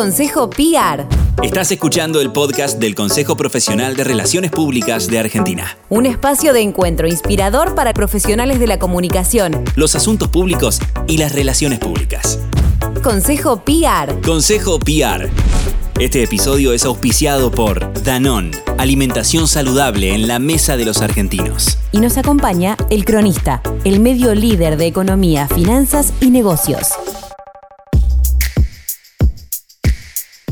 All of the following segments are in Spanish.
Consejo PR. Estás escuchando el podcast del Consejo Profesional de Relaciones Públicas de Argentina. Un espacio de encuentro inspirador para profesionales de la comunicación. Los asuntos públicos y las relaciones públicas. Consejo PR. Consejo PR. Este episodio es auspiciado por Danón, alimentación saludable en la mesa de los argentinos. Y nos acompaña El Cronista, el medio líder de economía, finanzas y negocios.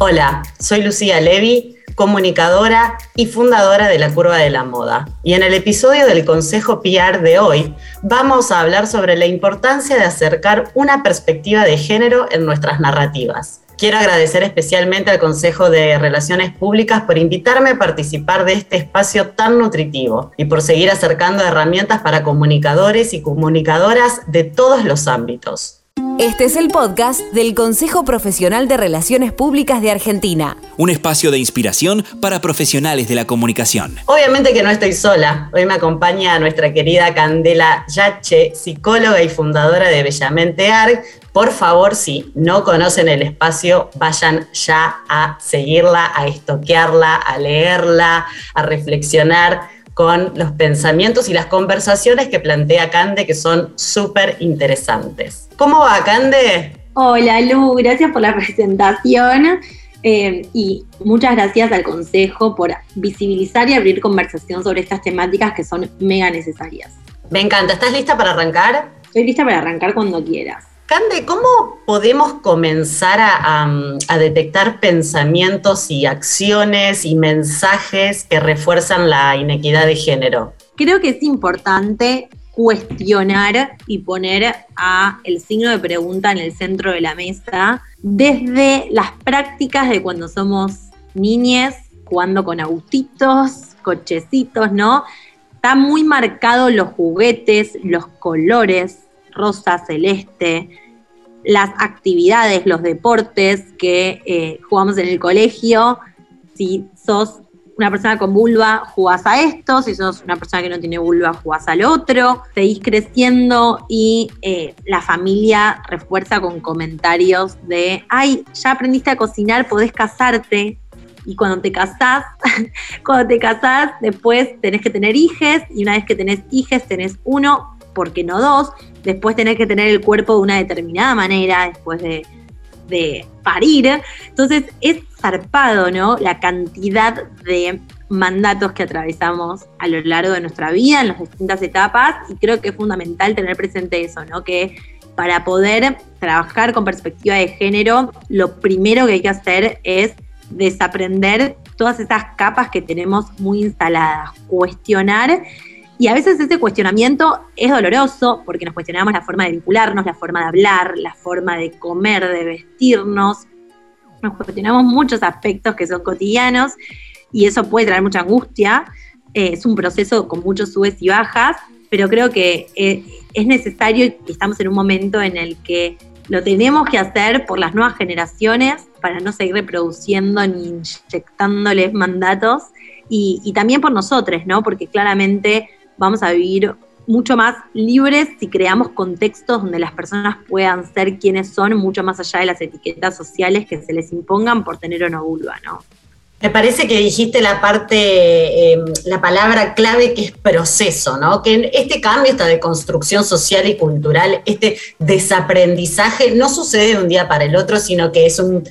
Hola, soy Lucía Levi, comunicadora y fundadora de la Curva de la Moda. Y en el episodio del Consejo PR de hoy vamos a hablar sobre la importancia de acercar una perspectiva de género en nuestras narrativas. Quiero agradecer especialmente al Consejo de Relaciones Públicas por invitarme a participar de este espacio tan nutritivo y por seguir acercando herramientas para comunicadores y comunicadoras de todos los ámbitos. Este es el podcast del Consejo Profesional de Relaciones Públicas de Argentina. Un espacio de inspiración para profesionales de la comunicación. Obviamente que no estoy sola. Hoy me acompaña nuestra querida Candela Yache, psicóloga y fundadora de Bellamente Arg. Por favor, si no conocen el espacio, vayan ya a seguirla, a estoquearla, a leerla, a reflexionar con los pensamientos y las conversaciones que plantea Cande, que son súper interesantes. ¿Cómo va, Cande? Hola, Lu, gracias por la presentación. Eh, y muchas gracias al Consejo por visibilizar y abrir conversación sobre estas temáticas que son mega necesarias. Me encanta. ¿Estás lista para arrancar? Estoy lista para arrancar cuando quieras. Cande, ¿cómo podemos comenzar a, detectar pensamientos y acciones y mensajes que refuerzan la inequidad de género? Creo que es importante cuestionar y poner a el signo de pregunta en el centro de la mesa desde las prácticas de cuando somos niñes, jugando con autitos, cochecitos, ¿no? Está muy marcado los juguetes, los colores, rosa, celeste, las actividades, los deportes que eh, jugamos en el colegio. Si sos una persona con vulva, jugás a esto, si sos una persona que no tiene vulva, jugás al otro, seguís creciendo y eh, la familia refuerza con comentarios de, ay, ya aprendiste a cocinar, podés casarte. Y cuando te casás, cuando te casás, después tenés que tener hijes, y una vez que tenés hijes, tenés uno, porque no dos, después tenés que tener el cuerpo de una determinada manera, después de, parir. Entonces es zarpado, ¿no? La cantidad de mandatos que atravesamos a lo largo de nuestra vida, en las distintas etapas, y creo que es fundamental tener presente eso, ¿no? Que para poder trabajar con perspectiva de género, lo primero que hay que hacer es desaprender todas esas capas que tenemos muy instaladas, cuestionar y a veces ese cuestionamiento es doloroso porque nos cuestionamos la forma de vincularnos, la forma de hablar, la forma de comer, de vestirnos. Nos cuestionamos muchos aspectos que son cotidianos y eso puede traer mucha angustia. Eh, es un proceso con muchos subes y bajas, pero creo que eh, es necesario y estamos en un momento en el que lo tenemos que hacer por las nuevas generaciones para no seguir reproduciendo ni inyectándoles mandatos y, y también por nosotros, ¿no? Porque claramente vamos a vivir mucho más libres si creamos contextos donde las personas puedan ser quienes son, mucho más allá de las etiquetas sociales que se les impongan por tener o no vulva, ¿no? Me parece que dijiste la parte, em, la palabra clave que es proceso, ¿no? Que este cambio, esta deconstrucción social y cultural, este desaprendizaje, no sucede de un día para el otro, sino que es un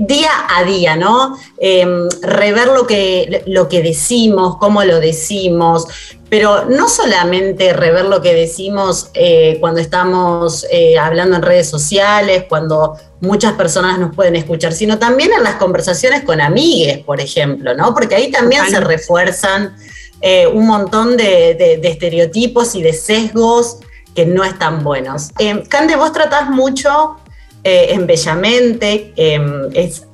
día a día, ¿no? Em, rever lo que, lo que decimos, cómo lo decimos, pero no solamente rever lo que decimos eh, cuando estamos eh, hablando en redes sociales, cuando muchas personas nos pueden escuchar, sino también en las conversaciones con amigues, por ejemplo, ¿no? Porque ahí también se refuerzan eh, un montón de, estereotipos y de sesgos que no están buenos. Cande, vos tratás mucho en Bellamente, es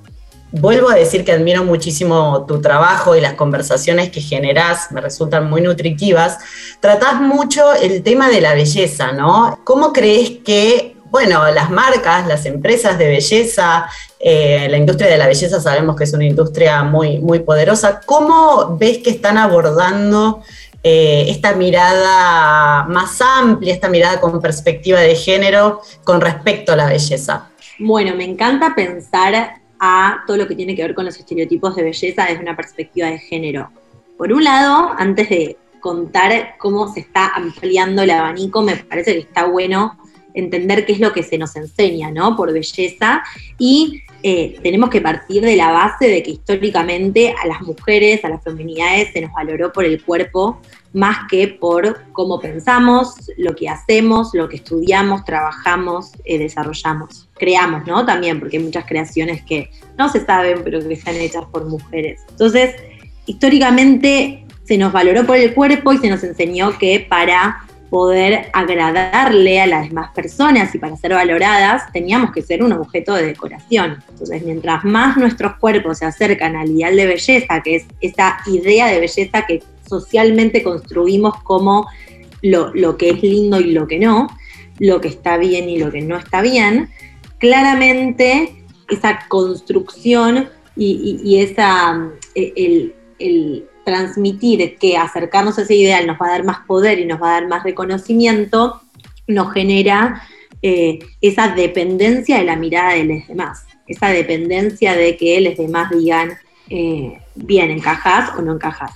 Vuelvo a decir que admiro muchísimo tu trabajo y las conversaciones que generás, me resultan muy nutritivas. Tratás mucho el tema de la belleza, ¿no? ¿Cómo crees que, bueno, las marcas, las empresas de belleza, eh, la industria de la belleza sabemos que es una industria muy, muy poderosa, ¿cómo ves que están abordando eh, esta mirada más amplia, esta mirada con perspectiva de género con respecto a la belleza? Bueno, me encanta pensar a todo lo que tiene que ver con los estereotipos de belleza desde una perspectiva de género. Por un lado, antes de contar cómo se está ampliando el abanico, me parece que está bueno entender qué es lo que se nos enseña, ¿no? Por belleza. Y eh, tenemos que partir de la base de que históricamente a las mujeres, a las feminidades, se nos valoró por el cuerpo más que por cómo pensamos, lo que hacemos, lo que estudiamos, trabajamos, eh, desarrollamos, creamos, ¿no? También, porque hay muchas creaciones que no se saben, pero que están hechas por mujeres. Entonces, históricamente se nos valoró por el cuerpo y se nos enseñó que para poder agradarle a las demás personas y para ser valoradas, teníamos que ser un objeto de decoración. Entonces, mientras más nuestros cuerpos se acercan al ideal de belleza, que es esa idea de belleza que socialmente construimos como lo, que es lindo y lo que no, lo que está bien y lo que no está bien, claramente esa construcción y, esa, el transmitir que acercarnos a ese ideal nos va a dar más poder y nos va a dar más reconocimiento, nos genera eh, esa dependencia de la mirada de los demás, esa dependencia de que los demás digan, eh, bien, encajas o no encajas.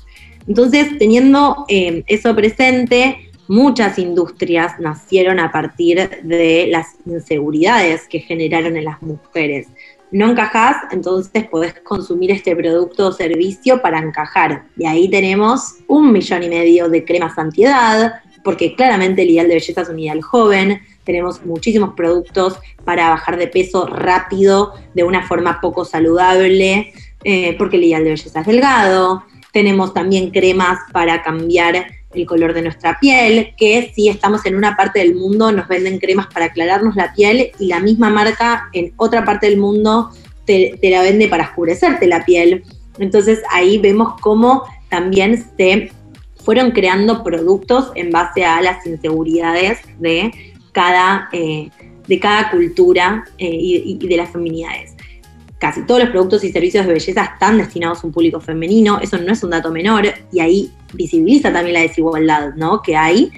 Entonces, teniendo eh, eso presente, muchas industrias nacieron a partir de las inseguridades que generaron en las mujeres no encajás, entonces podés consumir este producto o servicio para encajar. Y ahí tenemos un millón y medio de cremas antiedad, porque claramente el ideal de belleza es un ideal joven. Tenemos muchísimos productos para bajar de peso rápido, de una forma poco saludable, eh, porque el ideal de belleza es delgado. Tenemos también cremas para cambiar el color de nuestra piel, que si estamos en una parte del mundo nos venden cremas para aclararnos la piel y la misma marca en otra parte del mundo te, la vende para oscurecerte la piel. Entonces ahí vemos cómo también se fueron creando productos en base a las inseguridades de cada, eh, de cada cultura eh, y, y de las feminidades casi todos los productos y servicios de belleza están destinados a un público femenino, eso no es un dato menor, y ahí visibiliza también la desigualdad, ¿no? Que hay.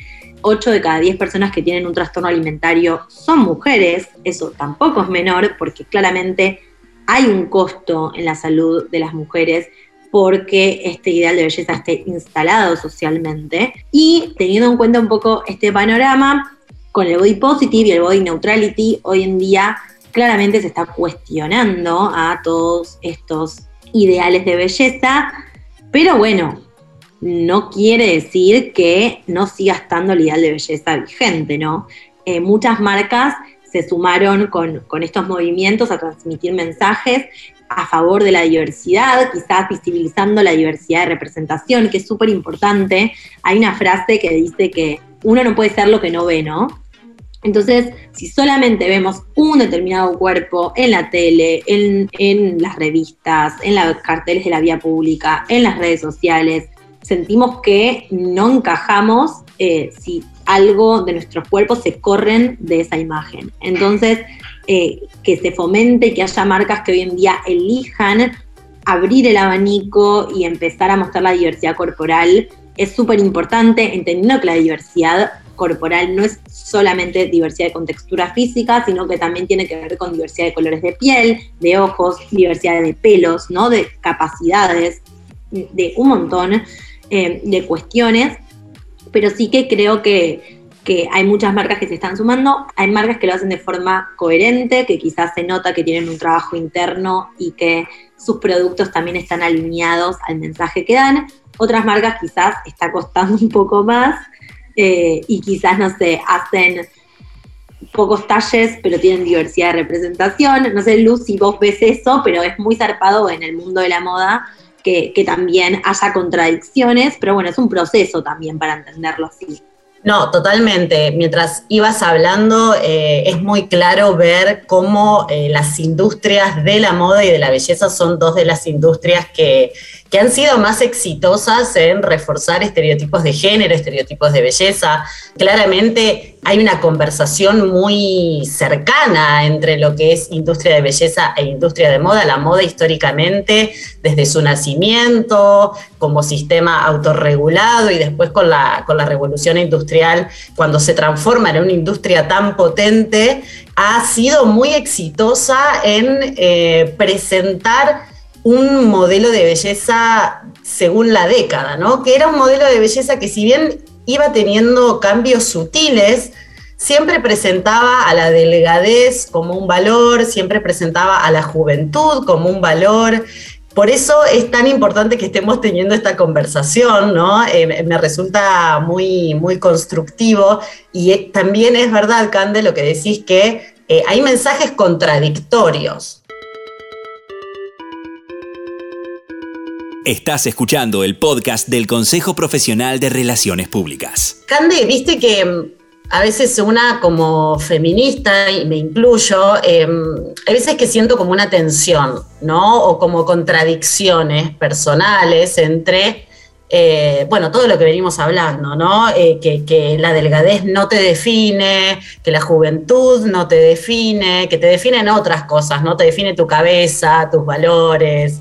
8 de cada 10 personas que tienen un trastorno alimentario son mujeres, eso tampoco es menor porque claramente hay un costo en la salud de las mujeres porque este ideal de belleza esté instalado socialmente. Y teniendo en cuenta un poco este panorama, con el body positive y el body neutrality, hoy en día claramente se está cuestionando a todos estos ideales de belleza, pero bueno, no quiere decir que no siga estando el ideal de belleza vigente, ¿no? Eh, muchas marcas se sumaron con, estos movimientos a transmitir mensajes a favor de la diversidad, quizás visibilizando la diversidad de representación, que es súper importante. Hay una frase que dice que uno no puede ser lo que no ve, ¿no? Entonces, si solamente vemos un determinado cuerpo en la tele, en las revistas, en los carteles de la vía pública, en las redes sociales, sentimos que no encajamos eh, si algo de nuestros cuerpos se corren de esa imagen. Entonces, eh, que se fomente, que haya marcas que hoy en día elijan abrir el abanico y empezar a mostrar la diversidad corporal es súper importante, entendiendo que la diversidad corporal no es solamente diversidad de contextura física, sino que también tiene que ver con diversidad de colores de piel, de ojos, diversidad de pelos, ¿no? de capacidades, de un montón. Eh, de cuestiones, pero sí que creo que, que hay muchas marcas que se están sumando, hay marcas que lo hacen de forma coherente, que quizás se nota que tienen un trabajo interno y que sus productos también están alineados al mensaje que dan. Otras marcas quizás está costando un poco más eh, y quizás, no sé, hacen pocos talles, pero tienen diversidad de representación. No sé, Luz, si vos ves eso, pero es muy zarpado en el mundo de la moda que, también haya contradicciones, pero bueno, es un proceso también para entenderlo así. No, totalmente. Mientras ibas hablando, eh, es muy claro ver cómo eh, las industrias de la moda y de la belleza son dos de las industrias que, que han sido más exitosas en reforzar estereotipos de género, estereotipos de belleza. Claramente hay una conversación muy cercana entre lo que es industria de belleza e industria de moda. La moda históricamente, desde su nacimiento, como sistema autorregulado y después con la, con la revolución industrial, cuando se transforma en una industria tan potente ha sido muy exitosa en eh, presentar un modelo de belleza según la década, ¿no? Que era un modelo de belleza que si bien iba teniendo cambios sutiles, siempre presentaba a la delgadez como un valor, siempre presentaba a la juventud como un valor. Por eso es tan importante que estemos teniendo esta conversación, ¿no? Eh, me resulta muy, muy constructivo y también es verdad, Cande, lo que decís que eh, hay mensajes contradictorios. Estás escuchando el podcast del Consejo Profesional de Relaciones Públicas. Cande, viste que mm, a veces una como feminista, y me incluyo, em, hay veces que siento como una tensión, ¿no? O como contradicciones personales entre, eh, bueno, todo lo que venimos hablando, ¿no? Eh, que, que, la delgadez no te define, que la juventud no te define, que te definen otras cosas, ¿no? Te define tu cabeza, tus valores.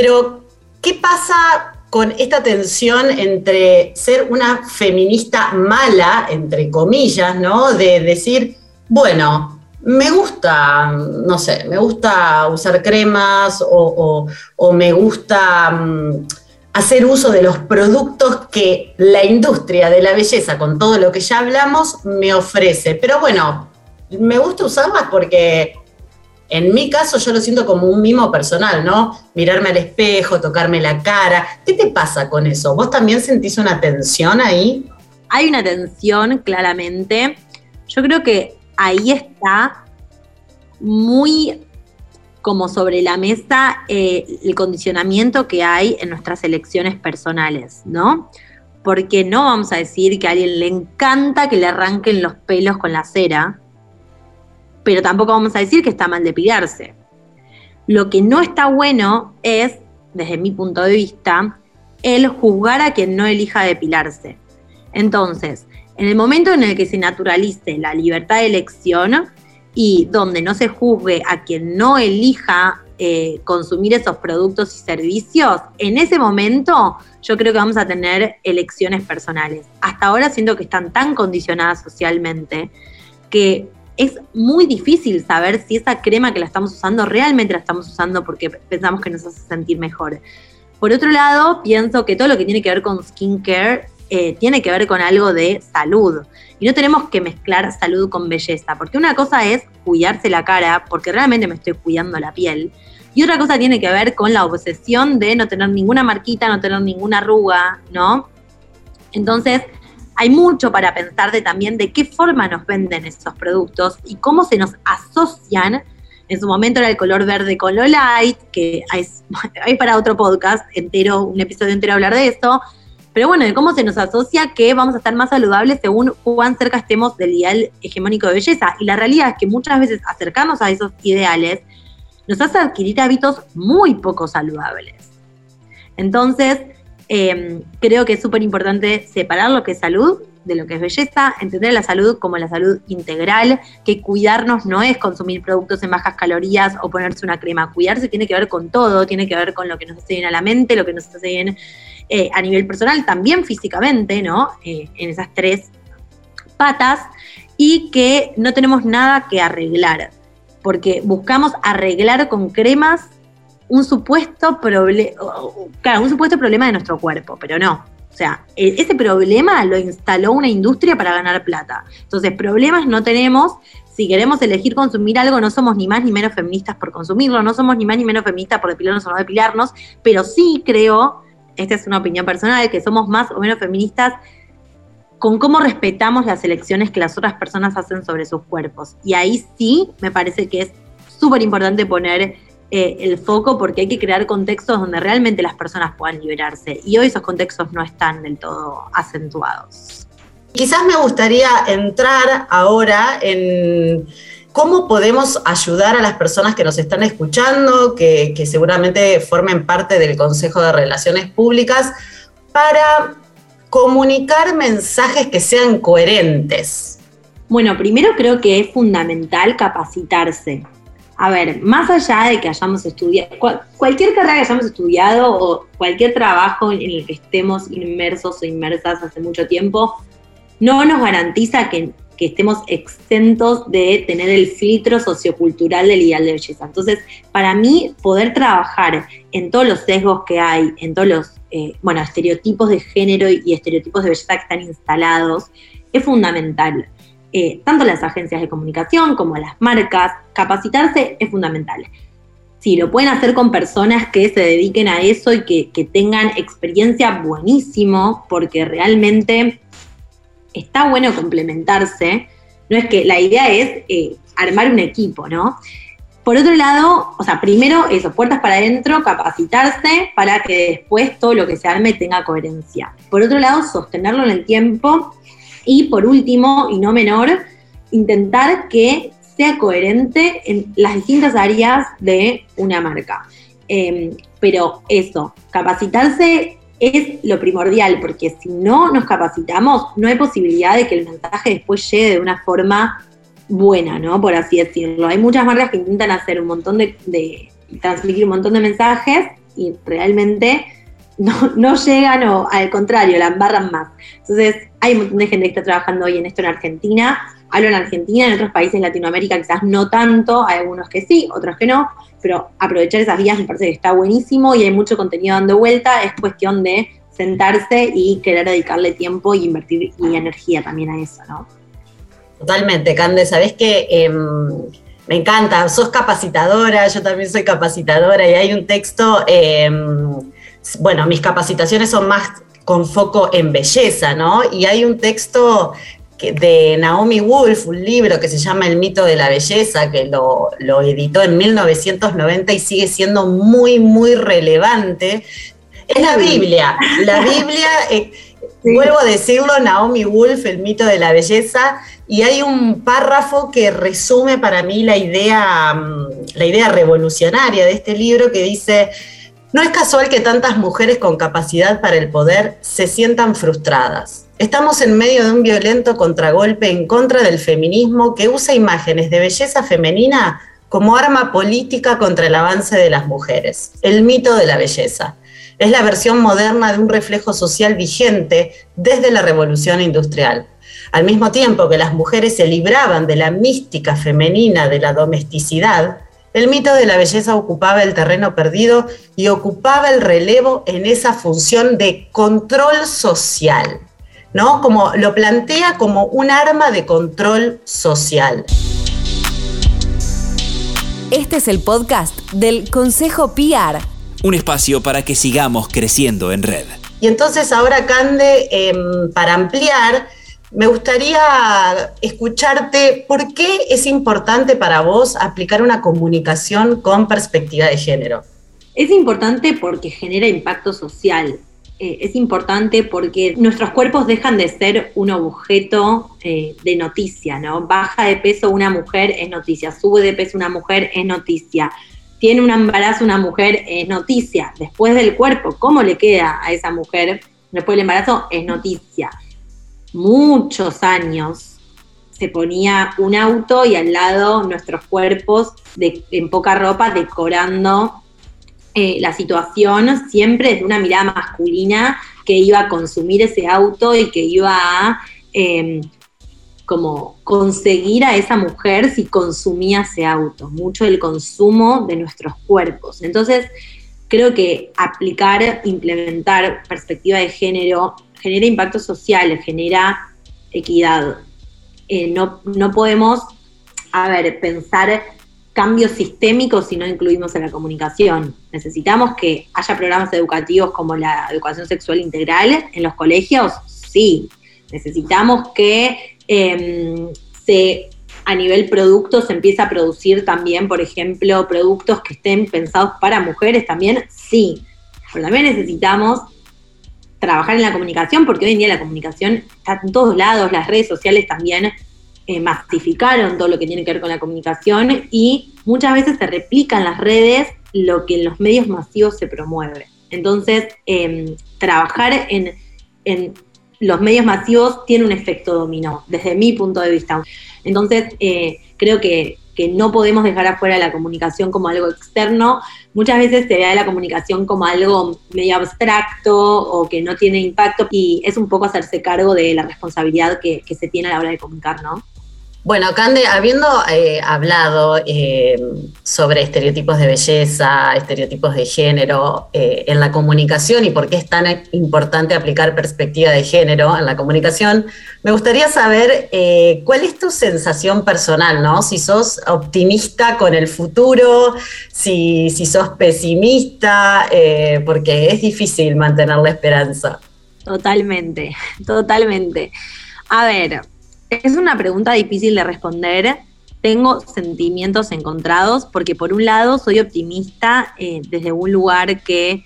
Pero, ¿qué pasa con esta tensión entre ser una feminista mala, entre comillas, ¿no? De decir, bueno, me gusta, no sé, me gusta usar cremas o, me gusta mm, hacer uso de los productos que la industria de la belleza, con todo lo que ya hablamos, me ofrece. Pero bueno, me gusta usarlas porque en mi caso yo lo siento como un mimo personal, ¿no? Mirarme al espejo, tocarme la cara. ¿Qué te pasa con eso? ¿Vos también sentís una tensión ahí? Hay una tensión, claramente. Yo creo que ahí está muy como sobre la mesa eh, el condicionamiento que hay en nuestras elecciones personales, ¿no? Porque no vamos a decir que a alguien le encanta que le arranquen los pelos con la cera, pero tampoco vamos a decir que está mal depilarse. Lo que no está bueno es, desde mi punto de vista, el juzgar a quien no elija depilarse. Entonces, en el momento en el que se naturalice la libertad de elección y donde no se juzgue a quien no elija eh, consumir esos productos y servicios, en ese momento yo creo que vamos a tener elecciones personales. Hasta ahora siento que están tan condicionadas socialmente que es muy difícil saber si esa crema que la estamos usando realmente la estamos usando porque pensamos que nos hace sentir mejor. Por otro lado, pienso que todo lo que tiene que ver con skincare eh, tiene que ver con algo de salud. Y no tenemos que mezclar salud con belleza, porque una cosa es cuidarse la cara, porque realmente me estoy cuidando la piel. Y otra cosa tiene que ver con la obsesión de no tener ninguna marquita, no tener ninguna arruga, ¿no? Entonces, hay mucho para pensar de también de qué forma nos venden esos productos y cómo se nos asocian. En su momento era el color verde con lo light, que hay, para otro podcast entero, un episodio entero hablar de esto. Pero bueno, de cómo se nos asocia que vamos a estar más saludables según cuán cerca estemos del ideal hegemónico de belleza. Y la realidad es que muchas veces acercarnos a esos ideales nos hace adquirir hábitos muy poco saludables. Entonces, Em, creo que es súper importante separar lo que es salud de lo que es belleza, entender la salud como la salud integral, que cuidarnos no es consumir productos en bajas calorías o ponerse una crema. Cuidarse tiene que ver con todo, tiene que ver con lo que nos hace bien a la mente, lo que nos hace bien eh, a nivel personal, también físicamente, ¿no? Eh, en esas tres patas, y que no tenemos nada que arreglar, porque buscamos arreglar con cremas un supuesto un supuesto problema de nuestro cuerpo, pero no. O sea, e, ese problema lo instaló una industria para ganar plata. Entonces, problemas no tenemos. Si queremos elegir consumir algo, no somos ni más ni menos feministas por consumirlo, no somos ni más ni menos feministas por depilarnos o no depilarnos, pero sí creo, esta es una opinión personal, que somos más o menos feministas con cómo respetamos las elecciones que las otras personas hacen sobre sus cuerpos. Y ahí sí me parece que es súper importante poner eh, el foco porque hay que crear contextos donde realmente las personas puedan liberarse. Y hoy esos contextos no están del todo acentuados. Quizás me gustaría entrar ahora en cómo podemos ayudar a las personas que nos están escuchando, que, que seguramente formen parte del Consejo de Relaciones Públicas, para comunicar mensajes que sean coherentes. Bueno, primero creo que es fundamental capacitarse a ver, más allá de que hayamos estudiado, cualquier carrera que hayamos estudiado o cualquier trabajo en el que estemos inmersos o inmersas hace mucho tiempo, no nos garantiza que que estemos exentos de tener el filtro sociocultural del ideal de belleza. Entonces, para mí, poder trabajar en todos los sesgos que hay, en todos los, eh, bueno, estereotipos de género y estereotipos de belleza que están instalados, es fundamental. Eh, tanto las agencias de comunicación como las marcas, capacitarse es fundamental. Sí, lo pueden hacer con personas que se dediquen a eso y que, tengan experiencia buenísimo, porque realmente está bueno complementarse. No es que la idea es eh, armar un equipo, ¿no? Por otro lado, o sea, primero eso, puertas para adentro, capacitarse para que después todo lo que se arme tenga coherencia. Por otro lado, sostenerlo en el tiempo. Y por último, y no menor, intentar que sea coherente en las distintas áreas de una marca. Em, pero eso, capacitarse es lo primordial, porque si no nos capacitamos, no hay posibilidad de que el mensaje después llegue de una forma buena, ¿no? Por así decirlo. Hay muchas marcas que intentan hacer un montón de, transmitir un montón de mensajes y realmente no, llegan o al contrario, la embarran más. Entonces, hay un montón de gente que está trabajando hoy en esto en Argentina. Hablo en Argentina, en otros países de Latinoamérica quizás no tanto, hay algunos que sí, otros que no, pero aprovechar esas vías me parece que está buenísimo y hay mucho contenido dando vuelta, es cuestión de sentarse y querer dedicarle tiempo y invertir y energía también a eso, ¿no? Totalmente, Cande, sabes que em, me encanta, sos capacitadora, yo también soy capacitadora y hay un texto, em, bueno, mis capacitaciones son más con foco en belleza, ¿no? Y hay un texto de Naomi Wolf, un libro que se llama El mito de la belleza, que lo, editó en 1990 y sigue siendo muy, muy relevante. Es la Biblia. La Biblia, eh, vuelvo a decirlo, Naomi Wolf, El mito de la belleza, y hay un párrafo que resume para mí la idea, mm, la idea revolucionaria de este libro que dice, no es casual que tantas mujeres con capacidad para el poder se sientan frustradas Estamos en medio de un violento contragolpe en contra del feminismo que usa imágenes de belleza femenina como arma política contra el avance de las mujeres. El mito de la belleza. Es la versión moderna de un reflejo social vigente desde la revolución industrial. Al mismo tiempo que las mujeres se libraban de la mística femenina de la domesticidad, el mito de la belleza ocupaba el terreno perdido y ocupaba el relevo en esa función de control social. ¿no? Como lo plantea como un arma de control social. Este es el podcast del Consejo PR. Un espacio para que sigamos creciendo en red. Y entonces ahora, Cande, em, para ampliar, me gustaría escucharte por qué es importante para vos aplicar una comunicación con perspectiva de género. Es importante porque genera impacto social. Eh, es importante porque nuestros cuerpos dejan de ser un objeto eh, de noticia, ¿no? Baja de peso una mujer es noticia, sube de peso una mujer es noticia, tiene un embarazo una mujer es noticia, después del cuerpo, ¿cómo le queda a esa mujer después del embarazo? Es noticia. Muchos años se ponía un auto y al lado nuestros cuerpos en poca ropa decorando eh, la situación siempre desde una mirada masculina que iba a consumir ese auto y que iba a em, como conseguir a esa mujer si consumía ese auto, mucho del consumo de nuestros cuerpos. Entonces, creo que aplicar, implementar perspectiva de género genera impacto social, genera equidad. Eh, no, no podemos, a ver, pensar cambios sistémicos si no incluimos en la comunicación. Necesitamos que haya programas educativos como la educación sexual integral en los colegios, sí. Necesitamos que em, se a nivel producto se empiece a producir también, por ejemplo, productos que estén pensados para mujeres también, sí. Pero también necesitamos trabajar en la comunicación, porque hoy en día la comunicación está en todos lados, las redes sociales también eh, masificaron todo lo que tiene que ver con la comunicación y muchas veces se replica en las redes lo que en los medios masivos se promueve. Entonces, em, trabajar en, los medios masivos tiene un efecto dominó, desde mi punto de vista. Entonces, eh, creo que, que no podemos dejar afuera la comunicación como algo externo. Muchas veces se ve a la comunicación como algo medio abstracto o que no tiene impacto y es un poco hacerse cargo de la responsabilidad que, que se tiene a la hora de comunicar, ¿no? Bueno, Cande, habiendo eh, hablado eh, sobre estereotipos de belleza, estereotipos de género eh, en la comunicación y por qué es tan importante aplicar perspectiva de género en la comunicación, me gustaría saber cuál es tu sensación personal, ¿no? Si sos optimista con el futuro, si, si sos pesimista, porque es difícil mantener la esperanza. Totalmente, totalmente. A ver, es una pregunta difícil de responder. Tengo sentimientos encontrados porque por un lado soy optimista eh, desde un lugar que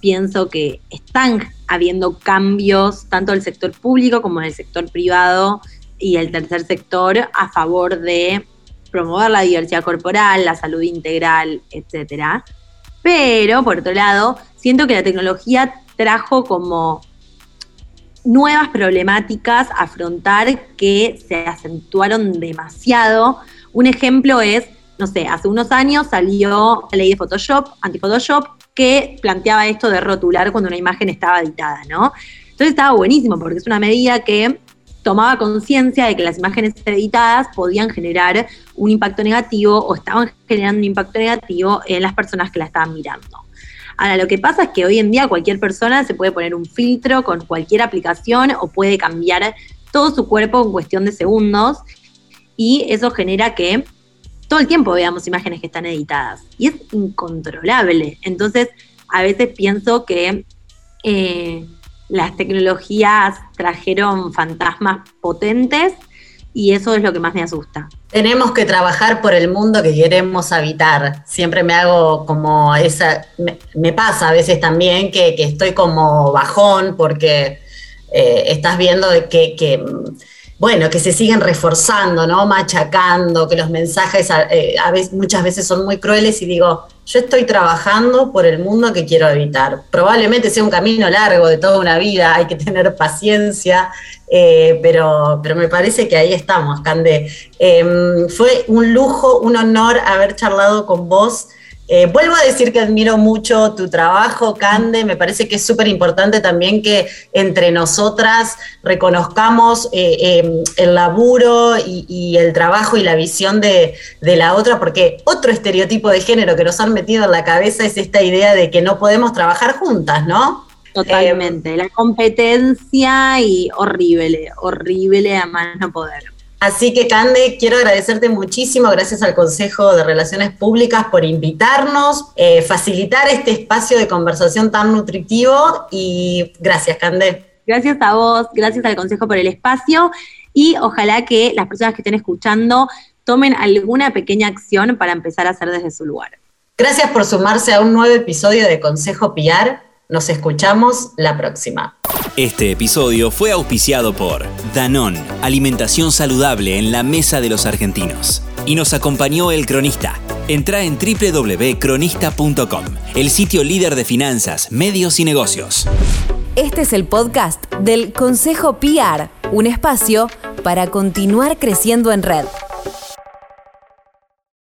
pienso que están habiendo cambios tanto del sector público como del sector privado y el tercer sector a favor de promover la diversidad corporal, la salud integral, etc. Pero, por otro lado, siento que la tecnología trajo como nuevas problemáticas a afrontar que se acentuaron demasiado. Un ejemplo es, no sé, hace unos años salió la ley de Photoshop, anti-Photoshop, que planteaba esto de rotular cuando una imagen estaba editada, ¿no? Entonces estaba buenísimo porque es una medida que tomaba conciencia de que las imágenes editadas podían generar un impacto negativo o estaban generando un impacto negativo en las personas que la estaban mirando. Ahora, lo que pasa es que hoy en día cualquier persona se puede poner un filtro con cualquier aplicación o puede cambiar todo su cuerpo en cuestión de segundos y eso genera que todo el tiempo veamos imágenes que están editadas y es incontrolable. Entonces, a veces pienso que eh, las tecnologías trajeron fantasmas potentes y eso es lo que más me asusta. Tenemos que trabajar por el mundo que queremos habitar. Siempre me hago como esa, me, pasa a veces también que, estoy como bajón porque eh, estás viendo que, bueno, que se siguen reforzando, ¿no? Machacando, que los mensajes eh, a veces, muchas veces son muy crueles y digo, yo estoy trabajando por el mundo que quiero evitar. Probablemente sea un camino largo de toda una vida, hay que tener paciencia, eh, pero, pero me parece que ahí estamos, Cande. Em, fue un lujo, un honor haber charlado con vos. Eh, vuelvo a decir que admiro mucho tu trabajo, Cande. Me parece que es súper importante también que entre nosotras reconozcamos eh, em, el laburo y, el trabajo y la visión de, la otra, porque otro estereotipo de género que nos han metido en la cabeza es esta idea de que no podemos trabajar juntas, ¿no? Totalmente. la competencia y horrible, horrible a más no poder. Así que, Cande, quiero agradecerte muchísimo, gracias al Consejo de Relaciones Públicas por invitarnos, eh, facilitar este espacio de conversación tan nutritivo y gracias, Cande. Gracias a vos, gracias al Consejo por el espacio y ojalá que las personas que estén escuchando tomen alguna pequeña acción para empezar a hacer desde su lugar. Gracias por sumarse a un nuevo episodio de Consejo Piar. Nos escuchamos la próxima. Este episodio fue auspiciado por Danón, alimentación saludable en la mesa de los argentinos. Y nos acompañó el cronista. Entra en www.cronista.com, el sitio líder de finanzas, medios y negocios. Este es el podcast del Consejo PR, un espacio para continuar creciendo en red.